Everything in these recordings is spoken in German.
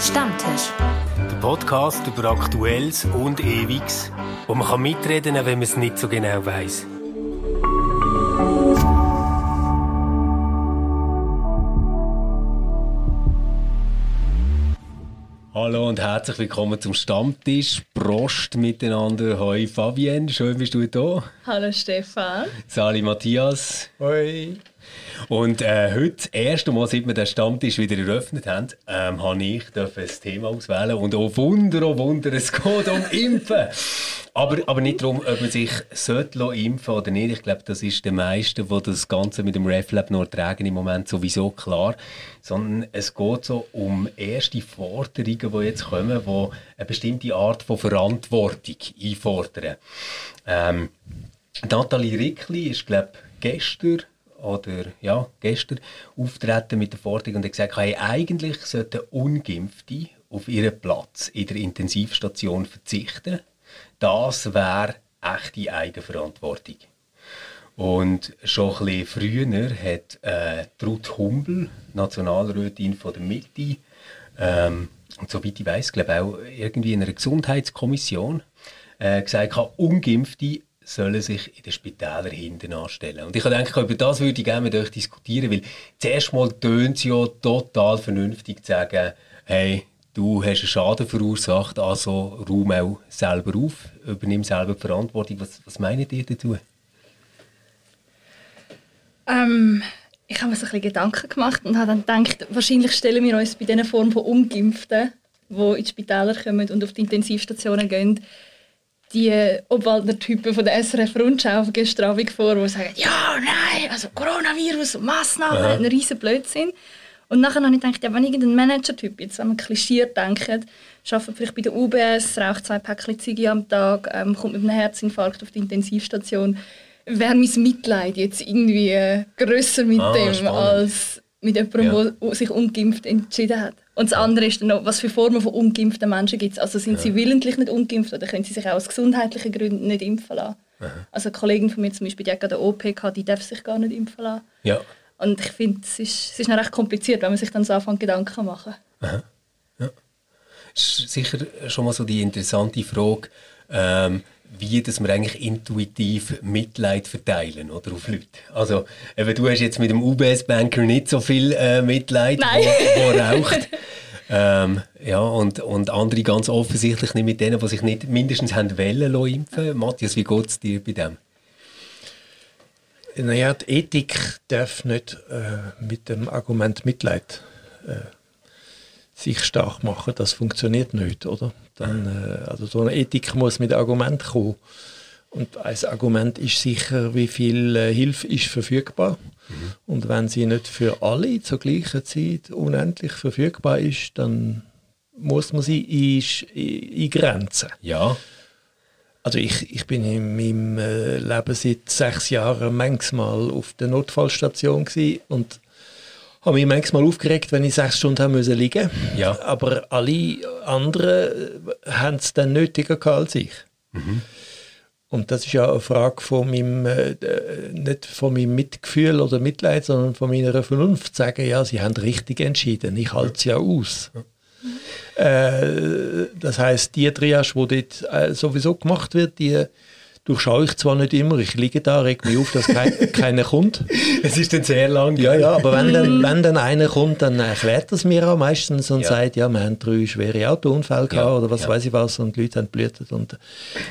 Stammtisch. Der Podcast über Aktuelles und Ewiges, wo man kann mitreden kann, wenn man es nicht so genau weiß. Hallo und herzlich willkommen zum Stammtisch. Prost miteinander. Hoi Fabienne, schön bist du da. Hallo Stefan. Sali Matthias. Hoi. Und äh, heute, das erste Mal, seit wir den Stammtisch wieder eröffnet haben, ähm, habe ich ein Thema auswählen und oh Wunder, oh Wunder, es geht um Impfen. Aber, aber nicht darum, ob man sich sollte impfen oder nicht. Ich glaube, das ist den meisten, die das Ganze mit dem RefLab noch tragen, im Moment sowieso klar. Sondern es geht so um erste Forderungen, die jetzt kommen, die eine bestimmte Art von Verantwortung einfordern. Ähm, Nathalie Rickli ist, glaube ich, gestern oder ja, gestern auftreten mit der Forderung und hat gesagt, hey, eigentlich sollten Ungeimpfte auf ihren Platz in der Intensivstation verzichten. Das wäre echte Eigenverantwortung. Und schon ein bisschen früher hat äh, Ruth Humbel, Nationalrätin von der Mitte, ähm, und soweit ich weiß, glaube auch irgendwie in einer Gesundheitskommission, äh, gesagt, Ungeimpfte sollen sich in den Spitälern hinten anstellen. Und ich denke, über das würde ich gerne mit euch diskutieren, weil zuerst mal tönt es ja total vernünftig zu sagen, hey, du hast einen Schaden verursacht, also räum auch selber auf, übernimm selber die Verantwortung. Was, was meint ihr dazu? Ähm, ich habe mir so ein bisschen Gedanken gemacht und habe dann gedacht, wahrscheinlich stellen wir uns bei diesen Form von Ungeimpften, die ins Spitäler kommen und auf die Intensivstationen gehen, die Obwaldner-Typen von der SRF Rundschau gestern Abend vor, die sagen, ja, nein, also Coronavirus und Massnahmen, ja. ein riesen Blödsinn. Und nachher habe ich gedacht, ja, wenn irgendein Manager-Typ, jetzt an Klischee denkt, arbeitet vielleicht bei der UBS, raucht zwei Päckchen Ziege am Tag, ähm, kommt mit einem Herzinfarkt auf die Intensivstation, wäre mein Mitleid jetzt irgendwie äh, grösser mit ah, dem, spannend. als mit jemandem, ja. der sich ungeimpft entschieden hat. Und das andere ist dann noch, was für Formen von ungeimpften Menschen gibt es. Also sind ja. sie willentlich nicht ungeimpft oder können sie sich auch aus gesundheitlichen Gründen nicht impfen lassen? Aha. Also eine Kollegin von mir zum Beispiel, die hat gerade eine OP gehabt, die darf sich gar nicht impfen lassen. Ja. Und ich finde, es ist, es ist noch recht kompliziert, wenn man sich dann so anfängt, Gedanken machen. Aha. Ja. Das ist sicher schon mal so die interessante Frage, ähm, wie dass wir eigentlich intuitiv Mitleid verteilen oder auf Leute. Also eben, du hast jetzt mit dem UBS-Banker nicht so viel äh, Mitleid, wo, wo raucht. ähm, ja, und, und andere ganz offensichtlich nicht mit denen, die sich nicht mindestens haben wollen impfen. Matthias, wie geht es dir bei dem? Naja, die Ethik darf nicht äh, mit dem Argument Mitleid äh, sich stark machen. Das funktioniert nicht, oder? Dann, äh, also so eine Ethik muss mit Argument kommen. Und ein Argument ist sicher, wie viel äh, Hilfe ist verfügbar. Mhm. Und wenn sie nicht für alle zur gleichen Zeit unendlich verfügbar ist, dann muss man sie eingrenzen. Ja. Also ich, ich bin in meinem äh, Leben seit sechs Jahren manchmal auf der Notfallstation und habe mich manchmal aufgeregt, wenn ich sechs Stunden haben müssen liegen. Ja. Aber alle anderen äh, haben es dann nötiger als ich. Mhm. Und das ist ja eine Frage von meinem, äh, nicht von meinem Mitgefühl oder Mitleid, sondern von meiner Vernunft sagen, ja, sie haben richtig entschieden, ich halte es ja aus. Ja. Äh, das heißt, die Triage, die dort äh, sowieso gemacht wird, die durchschaue ich zwar nicht immer, ich liege da, reg mich auf, dass kein, keiner kommt. Es ist dann sehr lang. Ja, ja, aber wenn dann, wenn dann einer kommt, dann erklärt das mir auch meistens und ja. sagt, ja, wir haben drei schwere Autounfälle gehabt ja, oder was ja. weiß ich was und die Leute haben blutet und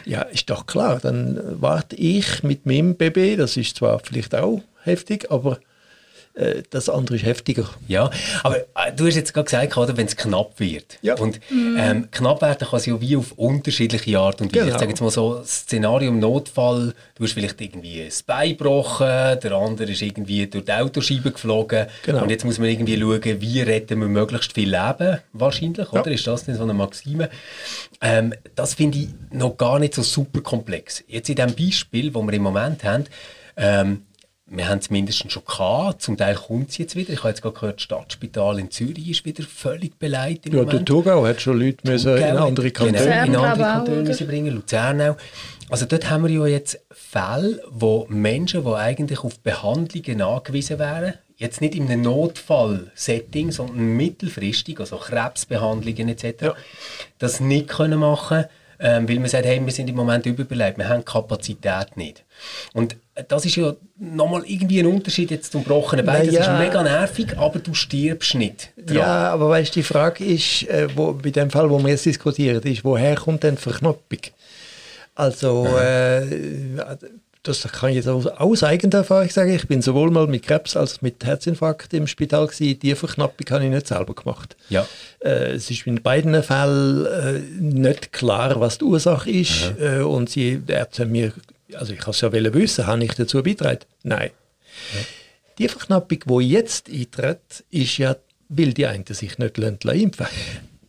ja, ist doch klar, dann warte ich mit meinem Baby, das ist zwar vielleicht auch heftig, aber das andere ist heftiger. Ja, aber äh, du hast jetzt gerade gesagt, wenn es knapp wird. Ja. Und ähm, knapp werden kann es ja wie auf unterschiedliche Art und Weise. Genau. Ich sage jetzt mal so, Szenario im Notfall, du hast vielleicht irgendwie ein Bein gebrochen, der andere ist irgendwie durch die Autoscheibe geflogen. Genau. Und jetzt muss man irgendwie schauen, wie retten wir möglichst viel Leben, wahrscheinlich, ja. oder? Ist das denn so eine Maxime? Ähm, das finde ich noch gar nicht so super komplex. Jetzt in dem Beispiel, das wir im Moment haben, ähm, wir haben es mindestens schon gehabt. Zum Teil kommt es jetzt wieder. Ich habe jetzt gerade gehört, das Stadtspital in Zürich ist wieder völlig beleidigt. ja, Moment. der Thurgau hat schon Leute müssen in andere Kantone, genau, in andere Kantone müssen bringen, Luzern auch. Also dort haben wir ja jetzt Fälle, wo Menschen, die eigentlich auf Behandlungen angewiesen wären, jetzt nicht in einem Notfall-Setting, sondern mittelfristig, also Krebsbehandlungen etc., ja. das nicht können machen ähm, weil man sagt, hey, wir sind im Moment überbelebt, wir haben Kapazität nicht. Und das ist ja nochmal irgendwie ein Unterschied jetzt zum gebrochenen Bein. Das ja. ist mega nervig, aber du stirbst nicht. Dran. Ja, aber weißt die Frage ist, äh, wo, bei dem Fall, wo wir jetzt diskutieren, ist, woher kommt denn Verknoppung? Also, äh, das kann ich jetzt aus eigener Erfahrung sagen. Ich bin sowohl mal mit Krebs als mit Herzinfarkt im Spital gewesen. Die Verknappung habe ich nicht selber gemacht. Ja. Äh, es ist in beiden Fällen äh, nicht klar, was die Ursache ist. Äh, und sie, die Ärzte haben mir, also ich kann es ja wissen, habe ich dazu beitragen? Nein. Ja. Die Verknappung, die jetzt eintritt, ist ja, weil die einen sich nicht impfen lassen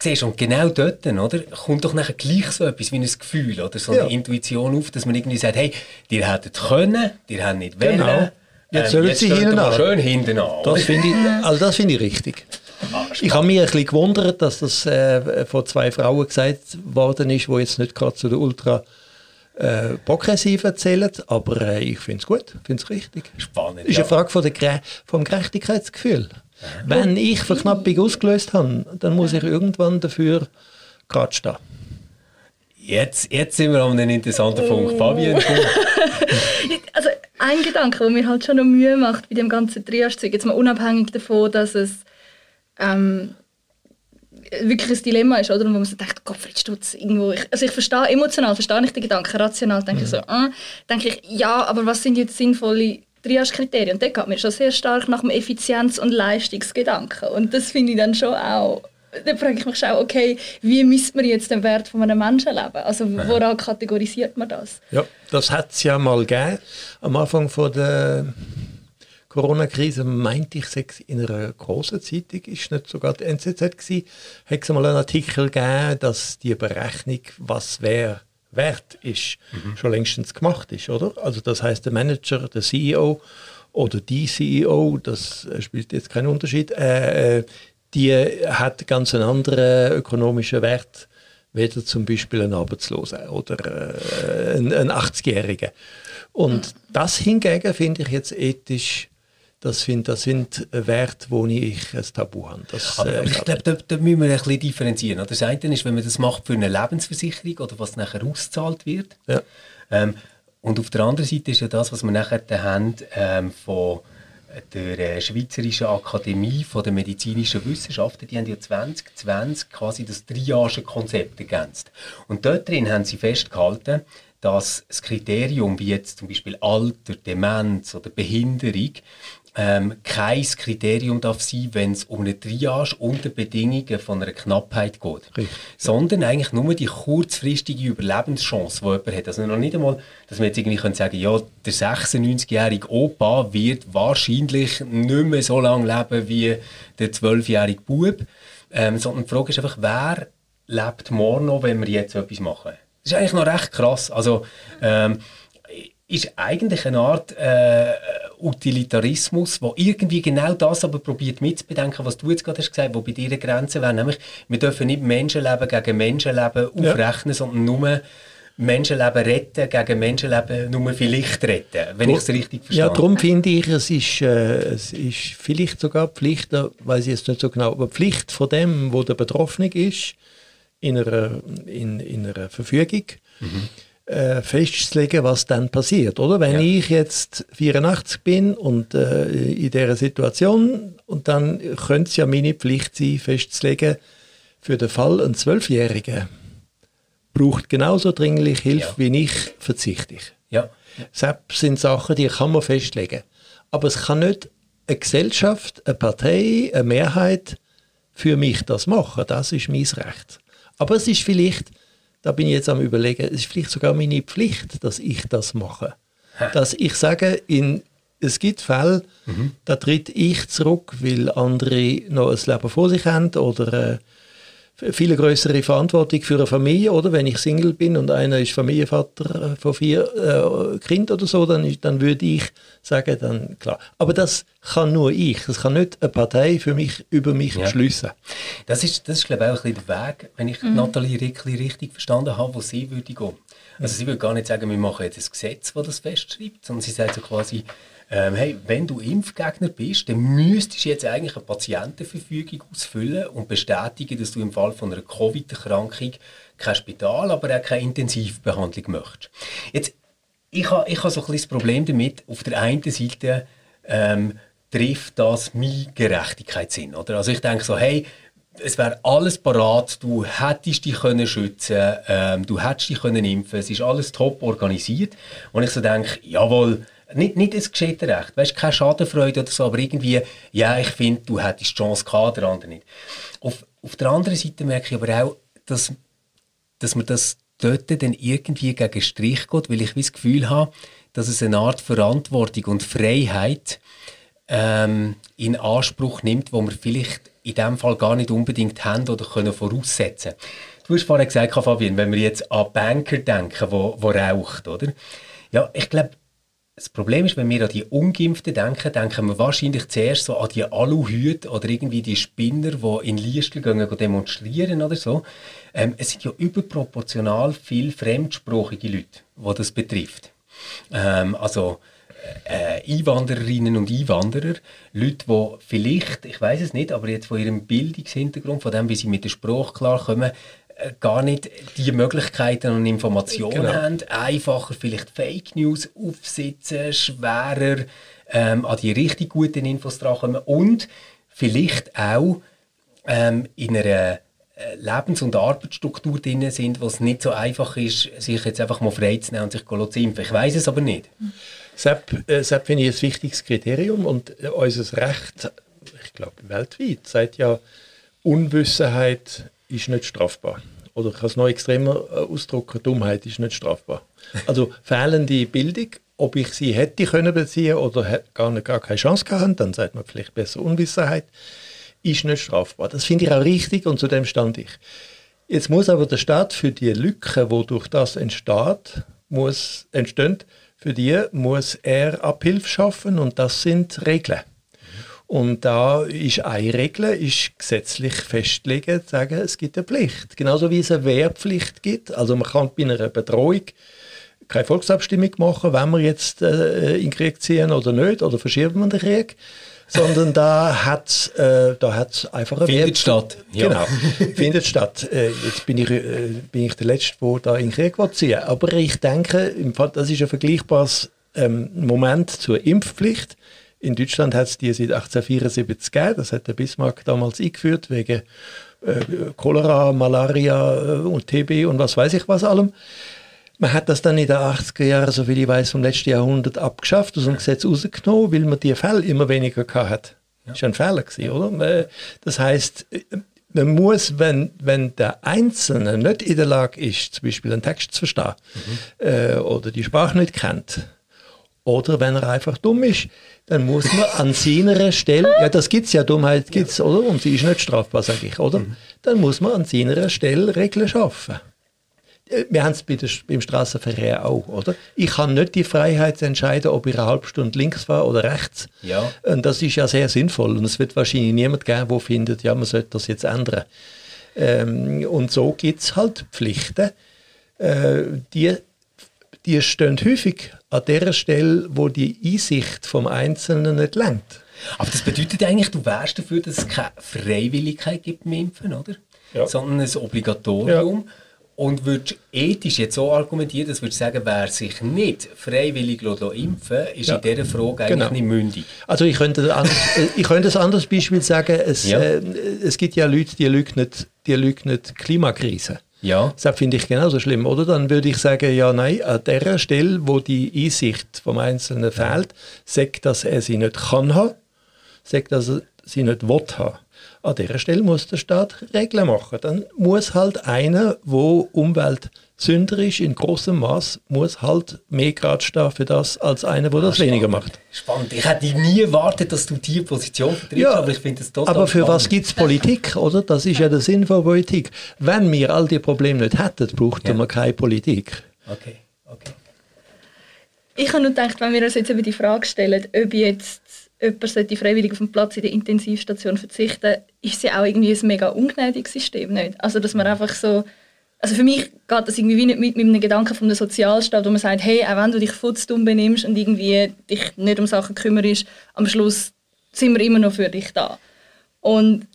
siehst, und genau dort, oder, kommt doch nachher gleich so etwas wie ein Gefühl oder so eine ja. Intuition auf, dass man irgendwie sagt, hey, ihr hättet können, ihr habt nicht genau. wollen. Jetzt ähm, sollen jetzt sie hinten an. schön hinten an. Das finde ich, also das finde ich richtig. Ah, ich habe mich ein bisschen gewundert, dass das äh, von zwei Frauen gesagt worden ist, die jetzt nicht gerade zu der Ultra äh, progressiv zählen, aber äh, ich finde es gut, finde es richtig. Spannend. Es ist ja. eine Frage von der, vom Gerechtigkeitsgefühl. Wenn ich Verknappung ausgelöst habe, dann muss ich irgendwann dafür gerade stehen. Jetzt, jetzt sind wir an einem interessanten Punkt. Fabian, Also ein Gedanke, der mir halt schon noch Mühe macht bei dem ganzen Triage-Zeug, jetzt mal unabhängig davon, dass es ähm, wirklich ein Dilemma ist, oder? Und wo man so denkt, Gottfried Stutz, irgendwo. Ich, also ich verstehe, emotional verstehe ich den Gedanken, rational denke mhm. ich so, äh, denke ich, ja, aber was sind jetzt sinnvolle Triage-Kriterien. Und dort geht mir schon sehr stark nach dem Effizienz- und Leistungsgedanken. Und das finde ich dann schon auch da frage ich mich schon, okay, wie misst man jetzt den Wert von einem Menschenleben? Also woran kategorisiert man das? Ja, das hat es ja mal gegeben. Am Anfang von der Corona-Krise meinte ich, es in einer großen Zeitung, ist nicht sogar die NZZ gewesen, hat es mal einen Artikel gegeben, dass die Berechnung, was wäre wert ist, mhm. schon längstens gemacht ist, oder? Also das heißt der Manager, der CEO oder die CEO, das spielt jetzt keinen Unterschied, äh, äh, die hat ganz einen anderen ökonomischen Wert, weder zum Beispiel ein Arbeitsloser oder äh, ein, ein 80-Jähriger. Und mhm. das hingegen finde ich jetzt ethisch das, find, das sind Werte, wo ich ein Tabu habe. Das, Aber äh, ich glaube, da, da, müssen wir ein bisschen differenzieren. Das eine ist, wenn man das macht für eine Lebensversicherung oder was nachher ausgezahlt wird. Ja. Ähm, und auf der anderen Seite ist ja das, was wir nachher haben ähm, von der äh, Schweizerischen Akademie von der medizinischen Wissenschaften, die haben ja 2020 quasi das Triage-Konzept ergänzt. Und dort drin haben sie festgehalten, dass das Kriterium wie jetzt zum Beispiel Alter, Demenz oder Behinderung ähm, kein Kriterium darf sein, wenn es um eine Triage unter Bedingungen von einer Knappheit geht. Richtig. Sondern eigentlich nur die kurzfristige Überlebenschance, die jemand hat. Also noch nicht einmal, dass wir jetzt irgendwie können sagen ja, der 96-jährige Opa wird wahrscheinlich nicht mehr so lange leben wie der 12-jährige Bub. Ähm, sondern die Frage ist einfach, wer lebt morgen noch, wenn wir jetzt etwas machen? Das ist eigentlich noch recht krass. Also, ähm, ist eigentlich eine Art äh, Utilitarismus, wo irgendwie genau das aber probiert mitzubedenken, was du jetzt gerade hast gesagt, wo bei dir eine Grenze wäre, nämlich wir dürfen nicht Menschenleben gegen Menschenleben aufrechnen, ja. sondern nur Menschenleben retten gegen Menschenleben nur vielleicht retten, wenn ich es richtig verstehe. Ja, darum finde ich, es ist, äh, es ist vielleicht sogar Pflicht, da weiß ich jetzt nicht so genau, aber Pflicht von dem, wo der Betroffene ist, in einer, in, in einer Verfügung, mhm äh, festzulegen, was dann passiert. Oder wenn ja. ich jetzt 84 bin und äh, in dieser Situation, und dann könnte es ja meine Pflicht sein, festzulegen, für den Fall ein Zwölfjähriger braucht genauso dringlich Hilfe ja. wie ich, verzichte ich. Ja. Das sind Sachen, die kann man festlegen. Aber es kann nicht eine Gesellschaft, eine Partei, eine Mehrheit für mich das machen. Das ist mein Recht. Aber es ist vielleicht da bin ich jetzt am überlegen, es ist vielleicht sogar meine Pflicht, dass ich das mache. Dass ich sage, in, es gibt Fälle, mhm. da tritt ich zurück, weil andere noch ein Leben vor sich haben oder äh, viel größere Verantwortung für eine Familie, oder? Wenn ich Single bin und einer ist Familienvater äh, von vier äh, Kindern oder so, dann, dann würde ich sagen, dann klar. Aber das kann nur ich. Das kann nicht eine Partei für mich über mich ja. beschließen. Das ist, das ist glaube ich, auch ein der Weg, wenn ich mhm. Nathalie Rickli richtig verstanden habe, wo sie würde gehen. Also sie würde gar nicht sagen, wir machen jetzt ein Gesetz, das das festschreibt, sondern sie sagt so quasi, ähm, hey, wenn du Impfgegner bist, dann müsstest du jetzt eigentlich eine Patientenverfügung ausfüllen und bestätigen, dass du im Fall von einer Covid-Erkrankung kein Spital, aber auch keine Intensivbehandlung möchtest. Jetzt, ich habe ich ha so ein das Problem damit, auf der einen Seite ähm, trifft das mein Gerechtigkeitssinn. Oder? Also ich denke so, hey, es wäre alles parat, du hättest dich können schützen, ähm, du hättest dich können impfen, es ist alles top organisiert. Und ich so denke, jawohl, nicht, nicht es geschieht recht, weißt, keine Schadenfreude oder so, aber irgendwie, ja, ich finde, du hättest die Chance gehabt, der andere nicht. Auf, auf der anderen Seite merke ich aber auch, dass, dass man das dort dann irgendwie gegen Strich geht, weil ich das Gefühl habe, dass es eine Art Verantwortung und Freiheit ähm, in Anspruch nimmt, wo man vielleicht in dem Fall gar nicht unbedingt haben oder können voraussetzen. Du hast vorhin gesagt, Fabian, wenn wir jetzt an Banker denken, wo, wo raucht, oder? Ja, ich glaube, das Problem ist, wenn wir an die Ungeimpften denken, denken wir wahrscheinlich zuerst so an die Aluhüte oder irgendwie die Spinner, die in Liestel gehen, demonstrieren oder so. Ähm, es sind ja überproportional viele fremdsprachige Leute, die das betrifft. Ähm, also äh, Einwandererinnen und Einwanderer, Leute, die vielleicht, ich weiß es nicht, aber jetzt von ihrem Bildungshintergrund, von dem, wie sie mit der Sprache klarkommen, gar nicht die Möglichkeiten und Informationen genau. haben, einfacher vielleicht Fake News aufsitzen, schwerer ähm, an die richtig guten Infos drankommen und vielleicht auch ähm, in einer äh, Lebens- und Arbeitsstruktur drin sind, wo es nicht so einfach ist, sich jetzt einfach mal freizunehmen und sich zu impfen. Ich weiß es aber nicht. SEP, äh, SEP finde ich ein wichtiges Kriterium und äh, unser Recht, ich glaube weltweit, sagt ja, Unwissenheit ist nicht strafbar. Oder ich kann es noch extremer äh, ausdrücken, Dummheit ist nicht strafbar. Also fehlende Bildung, ob ich sie hätte können beziehen oder gar, nicht, gar keine Chance gehabt, dann sagt man vielleicht besser Unwissenheit ist nicht strafbar. Das finde ich auch richtig und zu dem stand ich. Jetzt muss aber der Staat für die Lücke, wo durch das entsteht, muss, entsteht, für die muss er Abhilfe schaffen und das sind Regeln. Und da ist eine Regel, ist gesetzlich festlegen, zu sagen, es gibt eine Pflicht. Genauso wie es eine Wehrpflicht gibt. Also man kann bei einer Bedrohung keine Volksabstimmung machen, wenn wir jetzt äh, in den Krieg ziehen oder nicht, oder verschieben wir den Krieg sondern da hat äh, da einfach eine findet Wert. statt. Ja. Genau, findet statt. Äh, jetzt bin ich, äh, bin ich der Letzte, der da in den Krieg ziehen Aber ich denke, im Fall, das ist ein vergleichbares ähm, Moment zur Impfpflicht. In Deutschland hat es die seit 1874 gegeben. Das hat der Bismarck damals eingeführt, wegen äh, Cholera, Malaria äh, und TB und was weiß ich was allem. Man hat das dann in den 80er Jahren, so wie ich weiß, vom letzten Jahrhundert abgeschafft, aus dem Gesetz rausgenommen, weil man die Fälle immer weniger hatte. Ja. Das war ein Fehler, gewesen, oder? Das heißt, man muss, wenn, wenn der Einzelne nicht in der Lage ist, zum Beispiel einen Text zu verstehen mhm. äh, oder die Sprache nicht kennt, oder wenn er einfach dumm ist, dann muss man an seiner Stelle, ja, das gibt es ja, Dummheit gibt es, oder? Und sie ist nicht strafbar, sage ich, oder? Mhm. Dann muss man an seiner Stelle Regeln schaffen. Äh, wir haben es beim Straßenverkehr auch, oder? Ich habe nicht die Freiheit zu entscheiden, ob ich eine halbe Stunde links fahre oder rechts. Ja. Und das ist ja sehr sinnvoll. Und es wird wahrscheinlich niemand geben, der findet, ja, man sollte das jetzt ändern. Ähm, und so gibt es halt Pflichten, äh, die, die stehen häufig an der Stelle, wo die Einsicht vom Einzelnen nicht lenkt. Aber das bedeutet eigentlich, du wärst dafür, dass es keine Freiwilligkeit gibt im Impfen, oder? Ja. Sondern ein Obligatorium. Ja. Und würdest ethisch jetzt so argumentieren, dass würdest sagen, wer sich nicht freiwillig impfen ist ja. in dieser Frage eigentlich genau. nicht mündig? Also ich könnte, ein, ich könnte ein anderes Beispiel sagen. Es, ja. äh, es gibt ja Leute, die leugnen, die leugnen Klimakrise. Ja. Das finde ich genauso schlimm, oder? Dann würde ich sagen, ja, nein, an der Stelle, wo die Einsicht vom Einzelnen fehlt, sagt, dass er sie nicht kann haben, sagt, dass er sie nicht will haben. An dieser Stelle muss der Staat Regeln machen. Dann muss halt einer, wo Umweltsünder ist, in großem Maß, muss halt mehr Grad stehen für das, als einer, der das spannend. weniger macht. Spannend. Ich hätte nie erwartet, dass du diese Position vertrittst, ja, aber ich finde es total Aber für spannend. was gibt es Politik, oder? Das ist ja der Sinn von Politik. Wenn wir all die Probleme nicht hätten, bräuchten ja. wir keine Politik. Okay, okay. Ich habe nur gedacht, wenn wir uns jetzt über die Frage stellen, ob jetzt jemand sollte freiwillig auf den Platz in der Intensivstation verzichten, ist es ja auch irgendwie ein mega ungnädiges System, nicht? Also, dass man einfach so also für mich geht das irgendwie nicht mit, mit einem Gedanken von einem Sozialstaat, wo man sagt, hey, auch wenn du dich futzdumm benimmst und irgendwie dich nicht um Sachen kümmerst, am Schluss sind wir immer noch für dich da. Und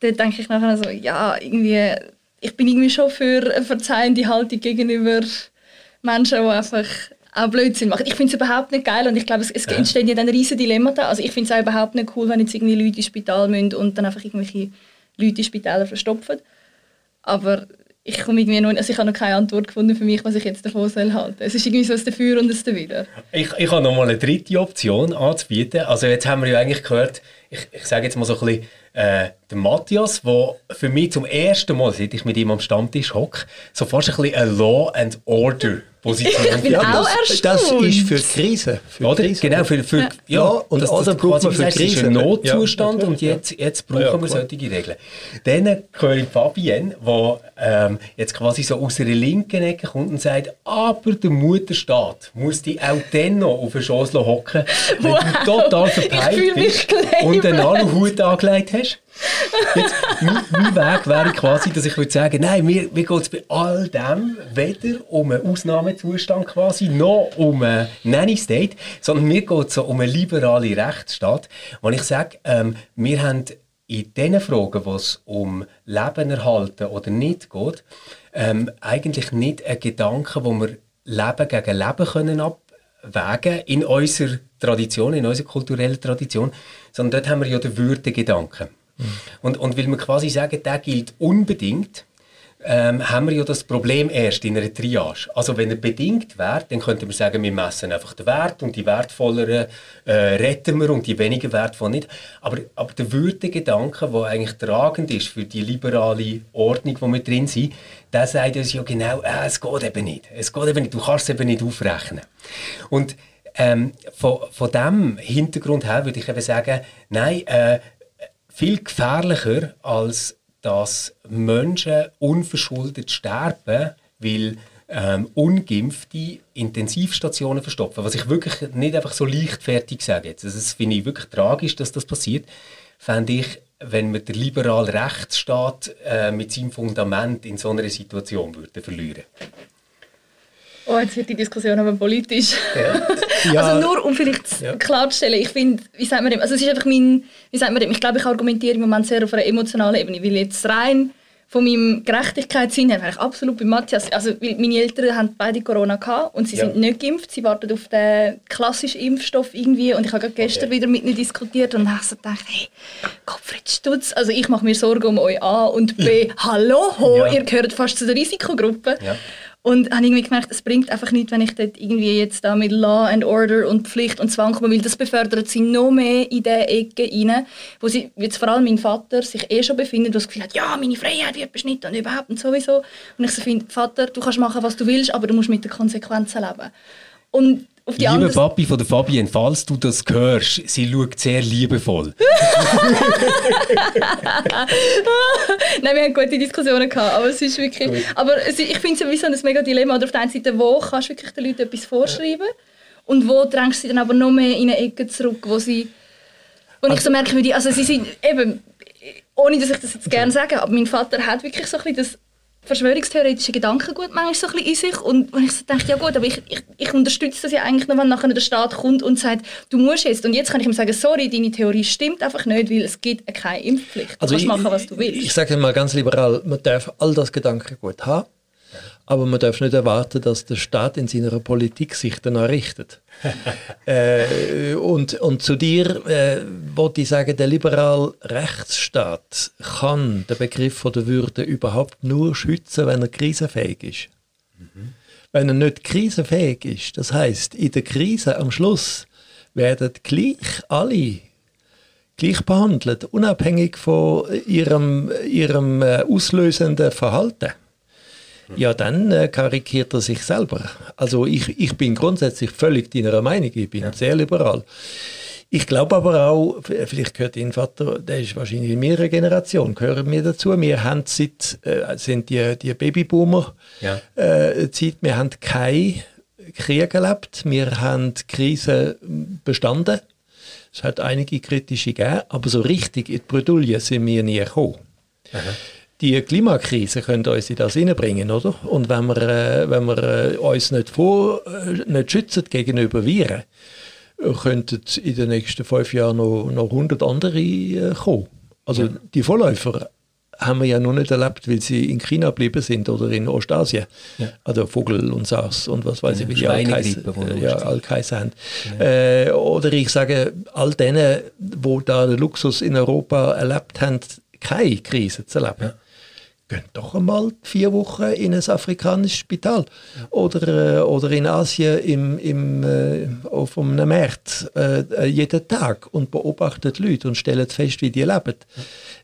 dann denke ich nachher so, ja, irgendwie, ich bin irgendwie schon für eine verzeihende Haltung gegenüber Menschen, die einfach auch Blödsinn machen. Ich finde es überhaupt nicht geil und ich glaube, es, es ja. entstehen ja dann riesige Dilemmata. Also ich finde es auch überhaupt nicht cool, wenn jetzt irgendwie Leute ins Spital müssen und dann einfach irgendwelche Leute in Spitäler verstopfen. Aber ich komme irgendwie noch, also ich habe noch keine Antwort gefunden für mich, was ich jetzt davon soll halten. Es ist irgendwie so ein Dafür und ein Dawider. Ich, ich habe noch mal eine dritte Option anzubieten. Also jetzt haben wir ja eigentlich gehört, ich, ich sage jetzt mal so ein bisschen, äh, der Matthias, der für mich zum ersten Mal, seit ich mit ihm am Stammtisch hocke, so fast ein bisschen eine Law and Order Position. Ich bin auch erstaunt. Das ist für Krise. Für oder? Krise. Genau, für, für, ja, ja, und das, das braucht man für Krise. ist ein Notzustand ja. und jetzt, jetzt brauchen ja, wir solche Regeln. Dann höre ich Fabienne, die ähm, jetzt quasi so aus einer linken Ecke kommt und sagt, aber der Mutterstaat muss dich auch dann noch auf den Schoß hocken, wenn wow. du total verpeilt bist und einen Aluhut angelegt hast. Jetzt, mein, mein Weg wäre quasi, dass ich würde sagen, nein, mir, mir geht es bei all dem weder um einen Ausnahmezustand quasi, noch um einen Nanny State, sondern mir geht es so um einen liberalen Rechtsstaat, wo ich sage, ähm, wir haben in den Fragen, wo es um Leben erhalten oder nicht geht, ähm, eigentlich nicht einen Gedanken, wo wir Leben gegen Leben können abwägen in unserer Tradition, in unserer kulturellen Tradition, sondern dort haben wir ja den Würdegedanken. Mhm. Und, und weil wir quasi sagen, der gilt unbedingt, ähm, haben wir ja das Problem erst in einer Triage. Also wenn er bedingt wäre, dann könnte man sagen, wir messen einfach den Wert und die wertvolleren äh, retten wir und die weniger wertvollen nicht. Aber, aber der Würdegedanke, der eigentlich tragend ist für die liberale Ordnung, wo wir drin sind, der sagt uns ja genau, äh, es geht eben nicht. Es geht eben nicht. Du kannst es eben nicht aufrechnen. Und ähm, von, von diesem Hintergrund her würde ich eben sagen, nein, äh, viel gefährlicher als dass Menschen unverschuldet sterben, weil ähm, ungeimpfte Intensivstationen verstopfen. Was ich wirklich nicht einfach so leichtfertig sage. Jetzt. Also das finde ich wirklich tragisch, dass das passiert. Fände ich, wenn wir den liberalen Rechtsstaat äh, mit seinem Fundament in so einer Situation würde verlieren Oh, jetzt wird die Diskussion aber politisch. Ja. Ja. Also nur, um vielleicht ja. klarzustellen, ich finde, wie sagt man dem, also es ist einfach mein, wie sagt man dem, ich glaube, ich argumentiere im Moment sehr auf einer emotionalen Ebene, weil jetzt rein von meinem Gerechtigkeitssinn her, absolut bei Matthias, also weil meine Eltern haben beide Corona gehabt und sie sind nicht geimpft, sie warten auf den klassischen Impfstoff irgendwie und ich habe gestern okay. wieder mit ihnen diskutiert und habe so gedacht, hey, Gottfried Stutz, also ich mache mir Sorgen um euch A und B, hallo, ho, ihr gehört fast zu der Risikogruppe. Und habe irgendwie gemerkt, es bringt einfach nichts, wenn ich dort irgendwie jetzt da mit Law and Order und Pflicht und Zwang komme, weil das befördert sie noch mehr in diese Ecke rein, wo sie, jetzt vor allem mein Vater, sich eh schon befindet, der das Gefühl hat, ja, meine Freiheit wird beschnitten und überhaupt und sowieso. Und ich so finde, Vater, du kannst machen, was du willst, aber du musst mit den Konsequenzen leben. Und auf die Liebe Papi von der Fabienne, falls du das hörst, sie schaut sehr liebevoll. Nein, wir haben gute Diskussionen gehabt, aber es ist wirklich... Gut. Aber ich finde es sowieso ein mega Dilemma. Oder auf der einen Seite, wo kannst du wirklich den Leuten etwas vorschreiben und wo drängst du sie dann aber noch mehr in eine Ecke zurück, wo sie... Und also, ich so merke, wie die, also sie sind eben, ohne dass ich das jetzt gerne sage, aber mein Vater hat wirklich so ein bisschen das verschwörungstheoretische Gedankengut manchmal so ein bisschen in sich und, und ich so dachte, ja gut, aber ich, ich, ich unterstütze das ja eigentlich nur, wenn nachher der Staat kommt und sagt, du musst jetzt. Und jetzt kann ich ihm sagen, sorry, deine Theorie stimmt einfach nicht, weil es gibt keine Impfpflicht. Du also kannst ich, machen, was du willst. Ich, ich sage mal ganz liberal, man darf all das Gedankengut haben, aber man darf nicht erwarten, dass der Staat in seiner Politik sich danach richtet. äh, und, und zu dir äh, wollte ich sagen, der liberale Rechtsstaat kann den Begriff von der Würde überhaupt nur schützen, wenn er krisenfähig ist. Mhm. Wenn er nicht krisenfähig ist, das heißt, in der Krise am Schluss werden gleich alle gleich behandelt, unabhängig von ihrem, ihrem äh, auslösenden Verhalten ja, dann äh, karikiert er sich selber. Also ich, ich bin grundsätzlich völlig deiner Meinung, ich bin ja. sehr liberal. Ich glaube aber auch, vielleicht gehört Ihr Vater, der ist wahrscheinlich in mehrere Generationen, gehören wir dazu. Wir haben seit, äh, sind die, die Babyboomer ja. äh, wir haben keinen Krieg erlebt, wir haben Krisen bestanden. Es hat einige kritische gegeben, aber so richtig in die Bredouille sind wir nie gekommen. Aha. Die Klimakrise könnte uns in das hineinbringen, oder? Und wenn wir, äh, wenn wir äh, uns nicht, vor, äh, nicht schützen gegenüber Viren, könnten in den nächsten fünf Jahren noch, noch 100 andere kommen. Also ja. die Vorläufer haben wir ja noch nicht erlebt, weil sie in China geblieben sind oder in Ostasien. Ja. Also Vogel und SARS und was weiß ja, ich, wie die alle ja, haben. Äh, oder ich sage, all denen, die da den Luxus in Europa erlebt haben, keine Krise zu erleben gehen doch einmal vier Wochen in ein afrikanisches Spital. Oder, äh, oder in Asien im, im, äh, auf einem Markt äh, jeden Tag und beobachtet Leute und stellen fest, wie die leben.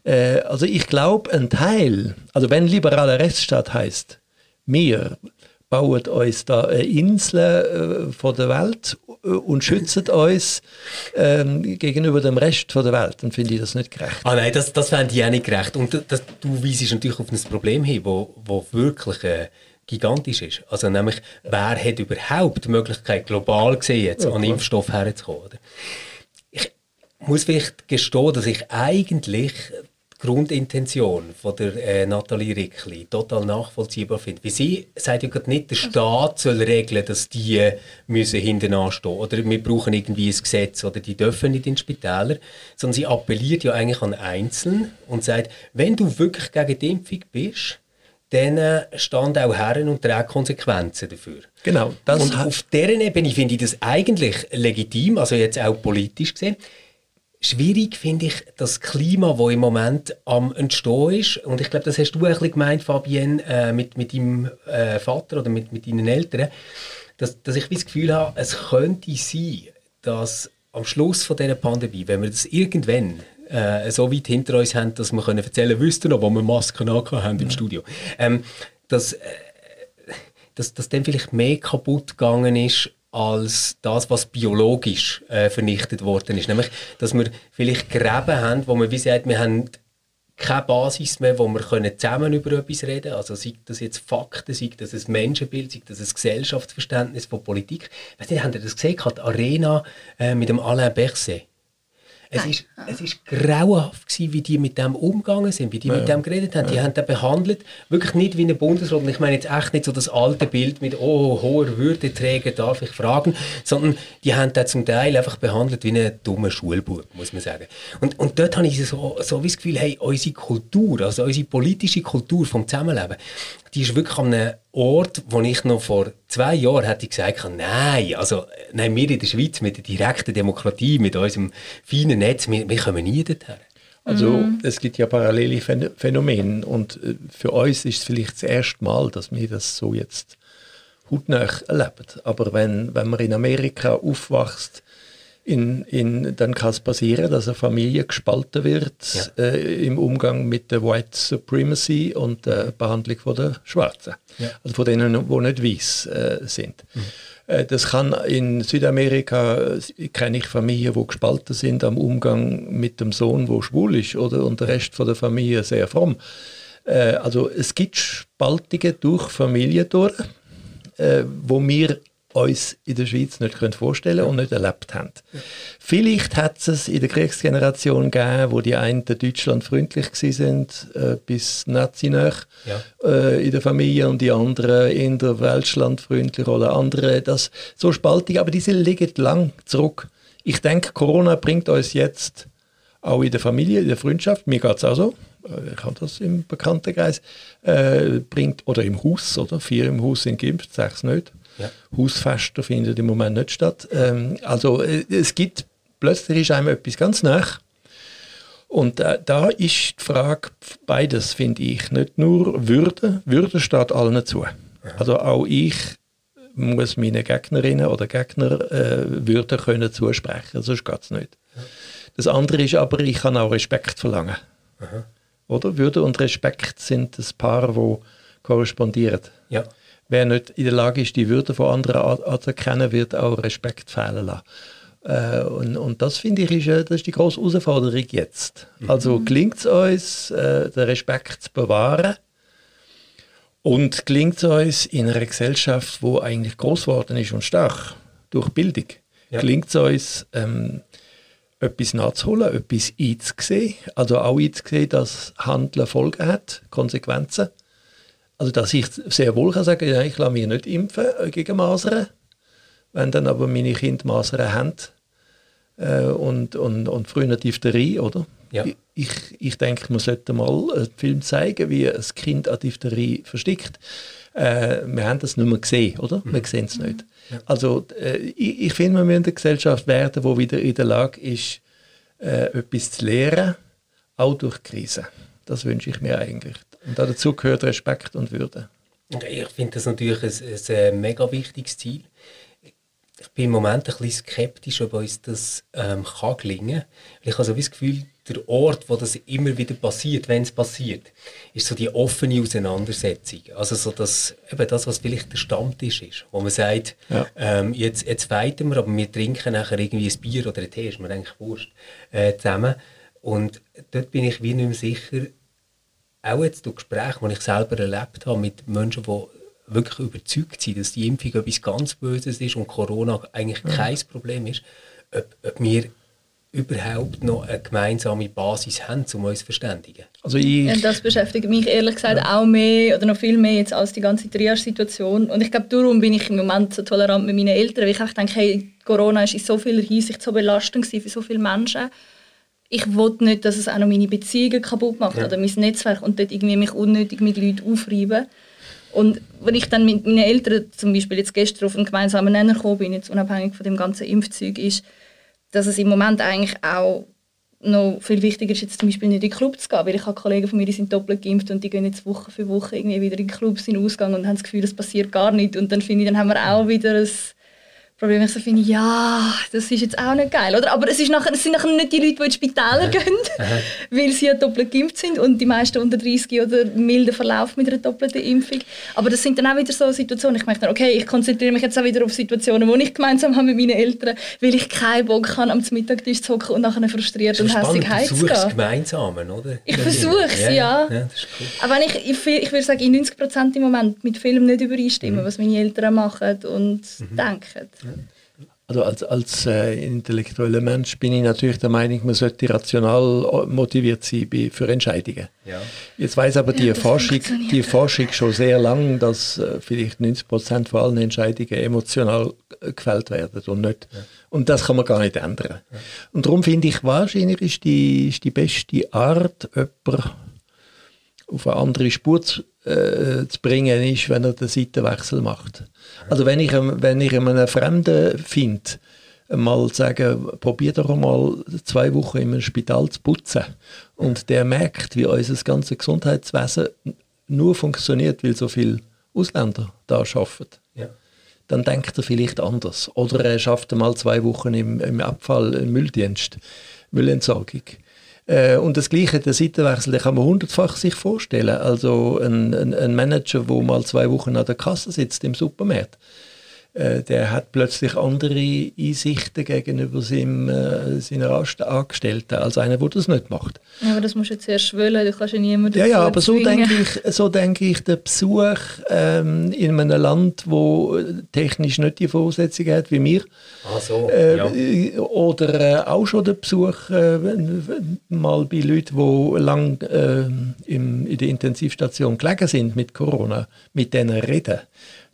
Äh, also ich glaube, ein Teil, also wenn liberaler Rechtsstaat heißt, wir bauen uns da eine Insel äh, von der Welt äh, und schützen uns ähm, gegenüber dem Rest von der Welt. Dann finde ich das nicht gerecht. Ah nein, das, das fände ich auch nicht gerecht. Und das, du weisest natürlich auf ein Problem hin, wo, wo wirklich äh, gigantisch ist. Also nämlich, wer hat überhaupt die Möglichkeit, global gesehen, jetzt an Impfstoff herzukommen? Oder? Ich muss vielleicht gestehen, dass ich eigentlich Grundintention von der äh, Nathalie Rickli total nachvollziehbar finde. Wie sie sagt ja gerade nicht, der Staat soll regeln, dass die äh, müssen hinten anstehen oder wir brauchen irgendwie ein Gesetz oder die dürfen nicht in Spitäler, sondern sie appelliert ja eigentlich an Einzelnen und sagt, wenn du wirklich gegen die Impfung bist, dann äh, stand auch Herren und trägt Konsequenzen dafür. Genau. und auf deren Ebene finde ich das eigentlich legitim, also jetzt auch politisch gesehen. Schwierig finde ich das Klima, das im Moment am Entstehen ist. Und ich glaube, das hast du ein bisschen gemeint, Fabienne, äh, mit, mit deinem äh, Vater oder mit, mit deinen Eltern, dass, dass ich das Gefühl habe, es könnte sein, dass am Schluss von dieser Pandemie, wenn wir das irgendwann äh, so weit hinter uns haben, dass wir können erzählen wüssten wo wir Masken haben im Studio, ähm, dass, äh, dass, dass dann vielleicht mehr kaputt gegangen ist als das, was biologisch äh, vernichtet worden ist. Nämlich, dass wir vielleicht Gräben haben, wo man wie sagt, wir haben keine Basis mehr, wo wir können zusammen über etwas reden können. Also sei das jetzt Fakten, sei das ein Menschenbild, sei das ein Gesellschaftsverständnis von Politik. Weißt du, habt ihr das gesehen? Die Arena äh, mit dem Alain Berset. Es ist, es ist grauenhaft gewesen, wie die mit dem umgegangen sind, wie die ja. mit dem geredet haben. Die ja. haben den behandelt, wirklich nicht wie ein Bundesrat. Und ich meine jetzt echt nicht so das alte Bild mit, oh, hoher Würdeträger, darf ich fragen, sondern die haben den zum Teil einfach behandelt wie einen dummen Schulbub, muss man sagen. Und, und dort habe ich so, so wie das Gefühl, hey, unsere Kultur, also unsere politische Kultur vom Zusammenleben, die ist wirklich an einem Ort, wo ich noch vor zwei Jahren hätte gesagt, nein, also nein, wir in der Schweiz mit der direkten Demokratie, mit unserem feinen Netz, wir, wir kommen nie dorthin. Also mhm. es gibt ja parallele Phänomene und äh, für uns ist es vielleicht das erste Mal, dass wir das so jetzt hautnah erleben. Aber wenn, wenn man in Amerika aufwächst, in, in, dann kann es passieren, dass eine Familie gespalten wird ja. äh, im Umgang mit der White Supremacy und der Behandlung von der Schwarzen. Ja. Also von denen, die nicht weiß äh, sind. Mhm. Äh, das kann in Südamerika, äh, kenne ich Familien, die gespalten sind am Umgang mit dem Sohn, der schwul ist, oder, und der Rest von der Familie sehr fromm. Äh, also es gibt Spaltungen durch Familien durch, wo wir uns in der Schweiz nicht vorstellen können und nicht erlebt haben. Ja. Vielleicht hat es in der Kriegsgeneration gegeben, wo die einen Deutschland freundlich sind äh, bis nazi ja. äh, in der Familie und die anderen in der Weltland freundlich oder andere. Das so spaltig, aber diese liegen lang zurück. Ich denke, Corona bringt uns jetzt auch in der Familie, in der Freundschaft, mir geht es auch so, äh, ich habe das im Bekanntenkreis, äh, bringt, oder im Haus, oder? Vier im Haus sind geimpft, sechs nicht. Ja. Hausfeste findet im Moment nicht statt. Ähm, also äh, es gibt, plötzlich ist einem etwas ganz nach. Und äh, da ist die Frage beides, finde ich. Nicht nur Würde, Würde steht allen zu. Ja. Also auch ich muss meinen Gegnerinnen oder Gegner äh, Würde können zusprechen, sonst geht es nicht. Ja. Das andere ist aber, ich kann auch Respekt verlangen. Aha. Oder? Würde und Respekt sind das Paar, wo korrespondieren. Ja wer nicht in der Lage ist, die Würde von anderen anzuerkennen, wird auch Respekt fehlen lassen. Äh, und, und, das finde ich ist, äh, das ist die große Herausforderung jetzt. Mhm. Also gelingt es uns, äh, den Respekt zu bewahren und gelingt es uns in einer Gesellschaft, wo eigentlich groß geworden ist und stark durch Bildung, ja. gelingt es uns, ähm, etwas nachzuholen, etwas einzusehen, also auch einzusehen, dass Handeln Folgen hat, Konsequenzen. Also dass ich sehr wohl kann sagen, ja, ich lasse mich nicht impfen gegen Masern, wenn dann aber meine Kinder Masern haben äh, und, und, und früher eine Diphtherie, oder? Ja. Ich, ich denke, man sollte mal einen Film zeigen, wie ein Kind an Diphtherie verstickt. Äh, wir haben das nicht mehr gesehen, oder? Wir sehen es nicht. Ja. Also äh, ich, ich finde, wir müssen eine Gesellschaft werden, die wieder in der Lage ist, äh, etwas zu lernen, auch durch Krisen. Das wünsche ich mir eigentlich. Und dazu gehört Respekt und Würde. Ich finde das natürlich ein, ein, mega wichtiges Ziel. Ich bin im Moment ein bisschen skeptisch, ob uns das ähm, kann gelingen kann. Ich habe so das Gefühl, der Ort, wo das immer wieder passiert, wenn es passiert, ist so die offene Auseinandersetzung. Also so das, eben das, was vielleicht der Stammtisch ist, wo man sagt, ja. ähm, jetzt, jetzt weiten wir, aber wir trinken nachher irgendwie ein Bier oder ein Tee, ist mir eigentlich wurscht, äh, zusammen. Und dort bin ich wie nicht mehr sicher, auch jetzt durch Gespräche, die ich selber erlebt habe mit Menschen, die wirklich überzeugt sind, dass die Impfung etwas ganz Böses ist und Corona eigentlich ja. kein Problem ist, ob, ob wir überhaupt noch eine gemeinsame Basis haben, um uns zu verständigen. Also ich ja, das beschäftigt mich ehrlich gesagt ja. auch mehr oder noch viel mehr jetzt als die ganze Triage-Situation. Und ich glaube, darum bin ich im Moment so tolerant mit meinen Eltern, weil ich denke, hey, Corona ist in so vieler Hinsicht so belastend für so viele Menschen. Ich wollte nicht, dass es auch noch meine Beziehungen kaputt macht ja. oder mein Netzwerk und dort irgendwie mich unnötig mit Leuten aufreiben. Und wenn ich dann mit meinen Eltern zum Beispiel jetzt gestern auf einen gemeinsamen Nenner gekommen bin, jetzt unabhängig von dem ganzen Impfzeug, ist, dass es im Moment eigentlich auch noch viel wichtiger ist, jetzt zum Beispiel nicht in den Club zu gehen, weil ich habe Kollegen von mir, die sind doppelt geimpft und die gehen jetzt Woche für Woche irgendwie wieder in Clubs in den Ausgang und haben das Gefühl, es passiert gar nichts. Und dann finde ich, dann haben wir auch wieder ein Problem, ich so finde, ja, das ist jetzt auch nicht geil. Oder? Aber es, ist nachher, es sind nachher nicht die Leute, die in die Spitäler gehen, weil sie ja doppelt geimpft sind und die meisten unter 30 oder milden Verlauf mit einer doppelten Impfung. Aber das sind dann auch wieder so Situationen, ich merke dann, okay, ich konzentriere mich jetzt auch wieder auf Situationen, die ich gemeinsam habe mit meinen Eltern, weil ich keinen Bock habe, am Mittagtisch zu hocken und nachher frustriert und hässlich heimzugehen. Du versuchst gemeinsamen, oder? Ich versuche es, ja. ja. ja cool. Aber wenn ich, ich, ich würde sagen, in 90 Prozent im Moment mit Filmen nicht übereinstimmen, mhm. was meine Eltern machen und mhm. denken. Also als, als äh, intellektueller Mensch bin ich natürlich der Meinung, man sollte rational motiviert sein für Entscheidungen. Ja. Jetzt weiß aber die, ja, Forschung, die Forschung schon sehr lange, dass äh, vielleicht 90 Prozent von allen Entscheidungen emotional äh, gefällt werden und nicht. Ja. Und das kann man gar nicht ändern. Und darum finde ich, wahrscheinlich ist die, ist die beste Art, jemanden auf eine andere Spur zu, äh, zu bringen, ist, wenn er den Seitenwechsel macht. Also wenn ich, wenn ich einen Fremden finde, mal sagen, probier doch mal zwei Wochen in einem Spital zu putzen und der merkt, wie unser ganzes Gesundheitswesen nur funktioniert, weil so viele Ausländer da arbeiten. Ja. Dann denkt er vielleicht anders. Oder er schafft mal zwei Wochen im, im Abfall, im Mülldienst, Müllentsorgung. Äh, und das Gleiche, der Seitenwechsel, den kann man hundertfach sich vorstellen. Also ein, ein, ein Manager, der mal zwei Wochen an der Kasse sitzt im Supermarkt, äh, der hat plötzlich andere Einsichten gegenüber seinem, äh, seiner Angestellten als einer, der das nicht macht. Ja, aber das musst du jetzt erst wollen, du kannst ja niemanden Ja, ja, aber so denke, ich, so denke ich, der Besuch ähm, in einem Land, wo technisch nicht die Voraussetzungen hat wie wir, ah, so. äh, ja. oder äh, auch schon der Besuch äh, mal bei Leuten, die lang äh, im, in der Intensivstation gelegen sind mit Corona, mit denen reden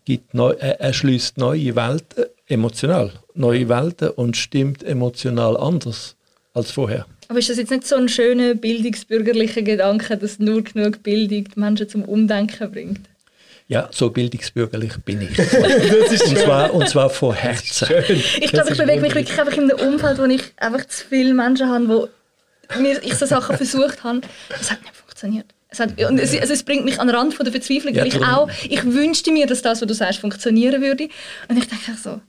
gibt neu, äh, erschließt neue Welten, emotional, neue Welten und stimmt emotional anders als vorher. Aber ist das jetzt nicht so ein schöner bildungsbürgerlicher Gedanke, dass nur genug Bildung die Menschen zum Umdenken bringt? Ja, so bildungsbürgerlich bin ich. und, zwar, und zwar von Herzen. Ich glaube, ich bewege mich wirklich einfach in einem Umfeld, wo ich einfach zu viele Menschen habe, wo mir, ich so Sachen versucht habe. Das hat nicht funktioniert. Es, hat, und es, also es bringt mich an den Rand von der Verzweiflung, ja, weil ich auch, ich wünschte mir, dass das, was du sagst, funktionieren würde. Und ich denke so,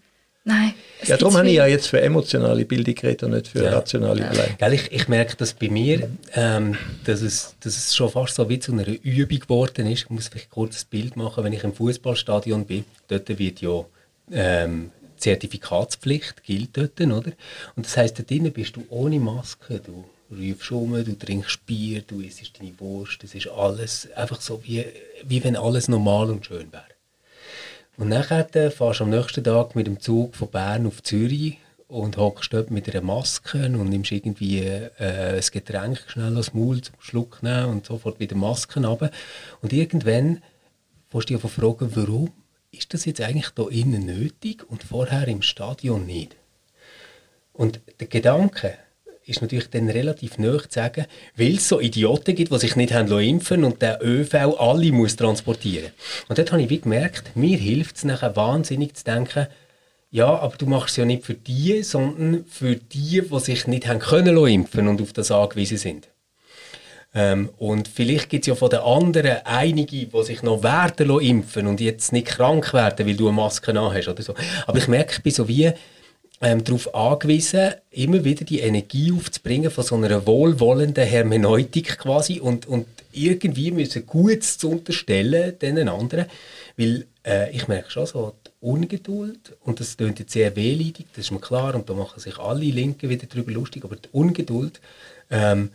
nein. Ja, darum habe ich ja jetzt für emotionale Bildung geredet und nicht für ja. rationale ja. ich, ich merke das bei mir, ähm, dass, es, dass es schon fast so wie zu einer Übung geworden ist. Ich muss vielleicht kurz ein Bild machen, wenn ich im Fußballstadion bin. Dort wird ja ähm, Zertifikatspflicht, gilt dort, oder? Und das heisst, da drinnen bist du ohne Maske, du rufst um, du trinkst Bier, du isst deine Wurst, das ist alles einfach so, wie, wie wenn alles normal und schön wäre. Und nachher äh, fährst du am nächsten Tag mit dem Zug von Bern auf Zürich und hockst dort mit einer Maske und nimmst irgendwie äh, ein Getränk schnell aus Maul zum Schluck nehmen und sofort wieder Masken runter. Und irgendwann musst du dich fragen, warum ist das jetzt eigentlich da innen nötig und vorher im Stadion nicht? Und der Gedanke ist natürlich dann relativ neu zu sagen, weil es so Idioten gibt, die sich nicht haben impfen und der ÖV alle muss transportieren. Und dort habe ich wie gemerkt, mir hilft es nachher wahnsinnig zu denken, ja, aber du machst es ja nicht für die, sondern für die, die sich nicht haben können impfen und auf das angewiesen sind. Ähm, und vielleicht gibt es ja von den anderen einige, die sich noch werden impfen und jetzt nicht krank werden, weil du eine Maske hast oder so. Aber ich merke, ich bin so wie ähm, darauf angewiesen, immer wieder die Energie aufzubringen von so einer wohlwollenden Hermeneutik quasi und, und irgendwie müssen Gutes zu unterstellen den anderen, weil äh, ich merke schon so die Ungeduld und das klingt jetzt sehr wehleidig, das ist mir klar und da machen sich alle Linken wieder darüber lustig, aber die Ungeduld ähm,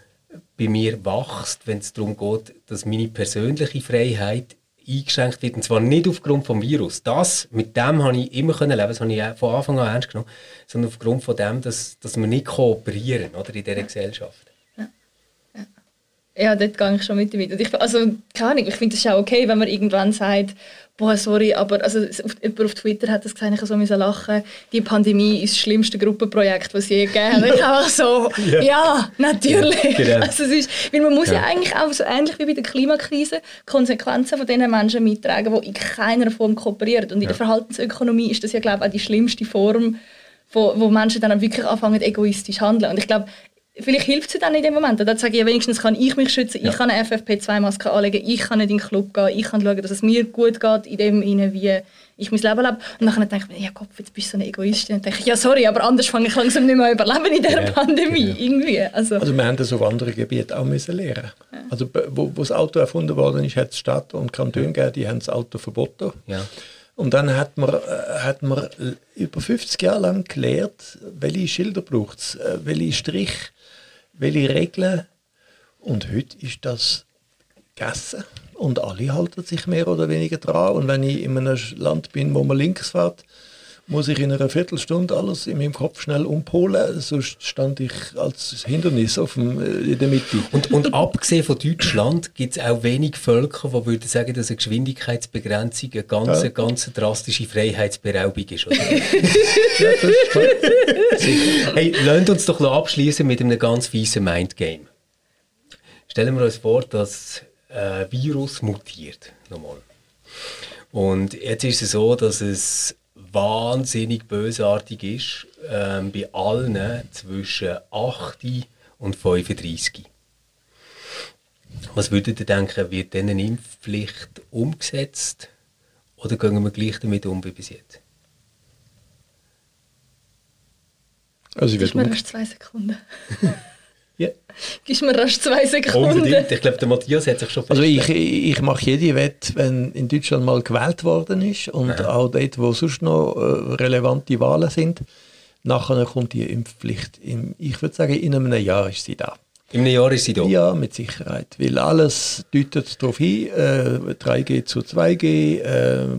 bei mir wächst, wenn es darum geht, dass meine persönliche Freiheit eingeschränkt wird. Und zwar nicht aufgrund des Virus. Das, mit dem habe ich immer können leben, das habe ich von Anfang an ernst genommen, sondern aufgrund von dem, dass, dass wir nicht kooperieren oder, in dieser Gesellschaft. Ja. dort gehe ich schon mit damit. Ich, also, keine Ahnung, ich finde es auch okay, wenn man irgendwann sagt, boah, sorry, aber also, jemand auf Twitter hat das gesagt, ich so müssen lachen, die Pandemie ist das schlimmste Gruppenprojekt, das es je gegeben hat. ich einfach so, ja, ja natürlich. Genau. also, es ist, weil man muss ja. ja. eigentlich auch so ähnlich wie bei der Klimakrise Konsequenzen von den Menschen mittragen, die in keiner Form kooperieren. Und in der Verhaltensökonomie ist das ja, glaube ich, auch die schlimmste Form, wo, wo Menschen dann wirklich anfangen, egoistisch zu handeln. Und ich glaube, vielleicht hilft es dann in dem Moment. Dann sage ich, ja, wenigstens kann ich mich schützen, ja. ich kann eine FFP2-Maske anlegen, ich kann nicht in den Club gehen, ich kann schauen, dass es mir gut geht in dem Sinne, wie ich mein Leben lebe. Und dann denke ich mir, ja Gott, jetzt bist du so eine Egoistin. Und dann denke ich, ja sorry, aber anders fange ich langsam nicht mehr überleben in dieser ja. Pandemie. Irgendwie. Also. also wir haben das auf anderen Gebieten auch müssen lernen. Ja. Also wo, wo das Auto erfunden worden ist, hat es Stadt und Kanton gegeben, die haben das Auto verboten. Ja. Und dann hat man, äh, hat man über 50 Jahre lang gelernt, welche Schilder braucht es, äh, welche Strich welche Regeln. Und heute ist das gegessen und alle halten sich mehr oder weniger dran. Und wenn ich in einem Land bin, wo man links fährt, muss ich in einer Viertelstunde alles in meinem Kopf schnell umpolen, sonst stand ich als Hindernis auf dem, äh, in der Mitte. Und, und abgesehen von Deutschland gibt es auch wenig Völker, die würden sagen, dass eine Geschwindigkeitsbegrenzung eine ganz, ja. ganz drastische Freiheitsberaubung ist. Oder? ja, das ist klar. hey, lasst uns doch abschließen mit einem ganz fiesen Mindgame. Stellen wir uns vor, dass ein Virus mutiert. Nochmal. Und jetzt ist es so, dass es wahnsinnig bösartig ist, ähm, bei allen zwischen 8 und 35. Was würdet ihr denken, wird diese Impfpflicht umgesetzt oder gehen wir gleich damit um wie bis jetzt? Also ich werde um... zwei Sekunden. Ja. Gibst mir rasch zwei Sekunden. Unbedingt. Ich glaube, der Matthias hat sich schon Also ich, ich mache jede Wette, wenn in Deutschland mal gewählt worden ist und Aha. auch dort, wo sonst noch äh, relevante Wahlen sind, nachher kommt die Impfpflicht. Im, ich würde sagen, in einem Jahr ist sie da. In einem Jahr ist sie da? Ja, mit Sicherheit. Weil alles deutet darauf hin, äh, 3G zu 2G, äh, äh,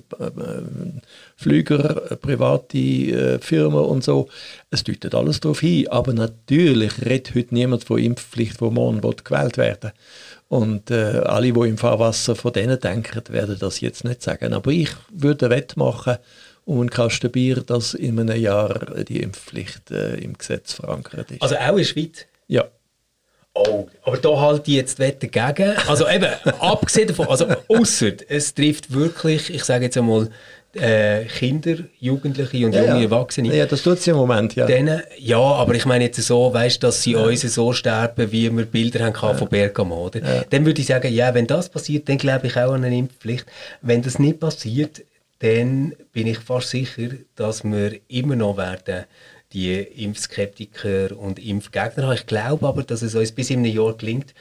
Flüger, äh, private äh, Firmen und so. Es deutet alles darauf hin. Aber natürlich redet heute niemand von Impfpflicht, wo morgen gewählt werden Und äh, alle, die im Fahrwasser von denen denken, werden das jetzt nicht sagen. Aber ich würde eine Wette machen, um ein Kasten Bier, dass in einem Jahr die Impfpflicht äh, im Gesetz verankert ist. Also auch in der Schweiz? Ja. Oh, aber da halte ich jetzt Wette gegen. Also eben, abgesehen davon, also außer es trifft wirklich, ich sage jetzt einmal, äh, Kinder, Jugendliche und ja, junge Erwachsene. Ja, das tut sie im Moment, ja. Denen, ja, aber ich meine jetzt so, weißt, dass sie ja. uns so sterben, wie wir Bilder haben ja. von Bergamo, oder? Ja. Dann würde ich sagen, ja, wenn das passiert, dann glaube ich auch an eine Impfpflicht. Wenn das nicht passiert, dann bin ich fast sicher, dass wir immer noch werden die Impfskeptiker und Impfgegner haben. Ich glaube aber, dass es uns bis in einem Jahr gelingt,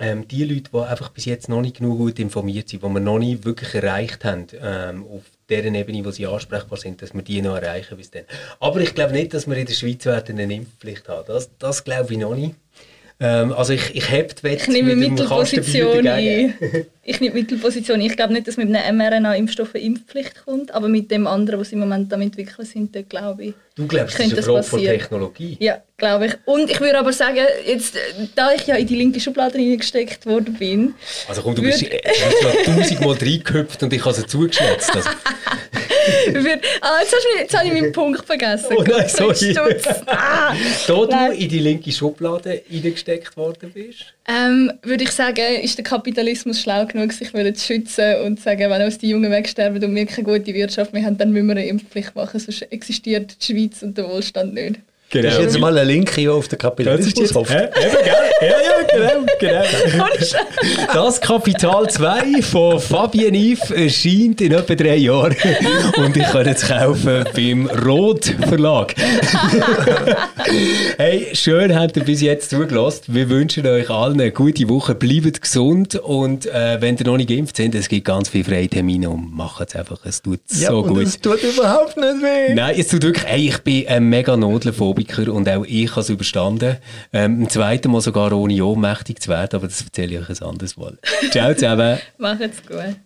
ähm, die Leute, die einfach bis jetzt noch nicht genug gut informiert sind, die wir noch nicht wirklich erreicht haben, ähm, auf deren Ebene, wo sie ansprechbar sind, dass wir die noch erreichen bis dann. Aber ich glaube nicht, dass wir in der Schweiz werden eine Impfpflicht haben. Das, das glaube ich noch nicht. Ähm, also ich, ich habe die Wette ich nehme mit Mittelposition ein. ich nehme Mittelposition. Ich glaube nicht, dass mit einem mRNA-Impfstoff eine Impfpflicht kommt, aber mit dem anderen, was sie im Moment am entwickeln sind, da glaube ich. Du glaubst, das ist eine Frage von Technologie? Ja, glaube ich. Und ich würde aber sagen, jetzt, da ich ja in die linke Schublade reingesteckt worden bin... Also komm, du bist schon tausendmal reingehüpft und ich habe sie zugeschnitzt. Also. ah, jetzt, hast du, jetzt habe ich meinen Punkt vergessen. Oh nein, sorry. ah, da du in die linke Schublade reingesteckt worden bist? Ähm, würde ich sagen, ist der Kapitalismus schlau genug, sich zu schützen und sagen, wenn uns die Jungen wegsterben und wir keine gute Wirtschaft mehr haben, dann müssen wir eine Impfpflicht machen, sonst existiert die Schweiz und der Wohlstand nicht. Genau. Das ist jetzt mal ein Link hier auf den Kapitalismus hofft. Ja, ja, ja, genau, genau. Das Kapital 2 von Fabien Yves erscheint in etwa drei Jahren und ich kann es kaufen beim Rot Verlag. hey, schön habt ihr bis jetzt zugelassen. Wir wünschen euch allen eine gute Woche. Bleibt gesund und äh, wenn ihr noch nicht geimpft sind, es gibt ganz viele freie Termine und macht es einfach. Es tut ja, so gut. es tut überhaupt nicht weh. Nein, es tut wirklich, hey, ich bin ein mega Notlephobiker Phobiker und auch ich habe es überstanden. Ähm, ein zweites Mal sogar ohne ohnmächtig zu werden, aber das erzähle ich euch ein anderes Mal. Ciao zusammen. Macht's gut.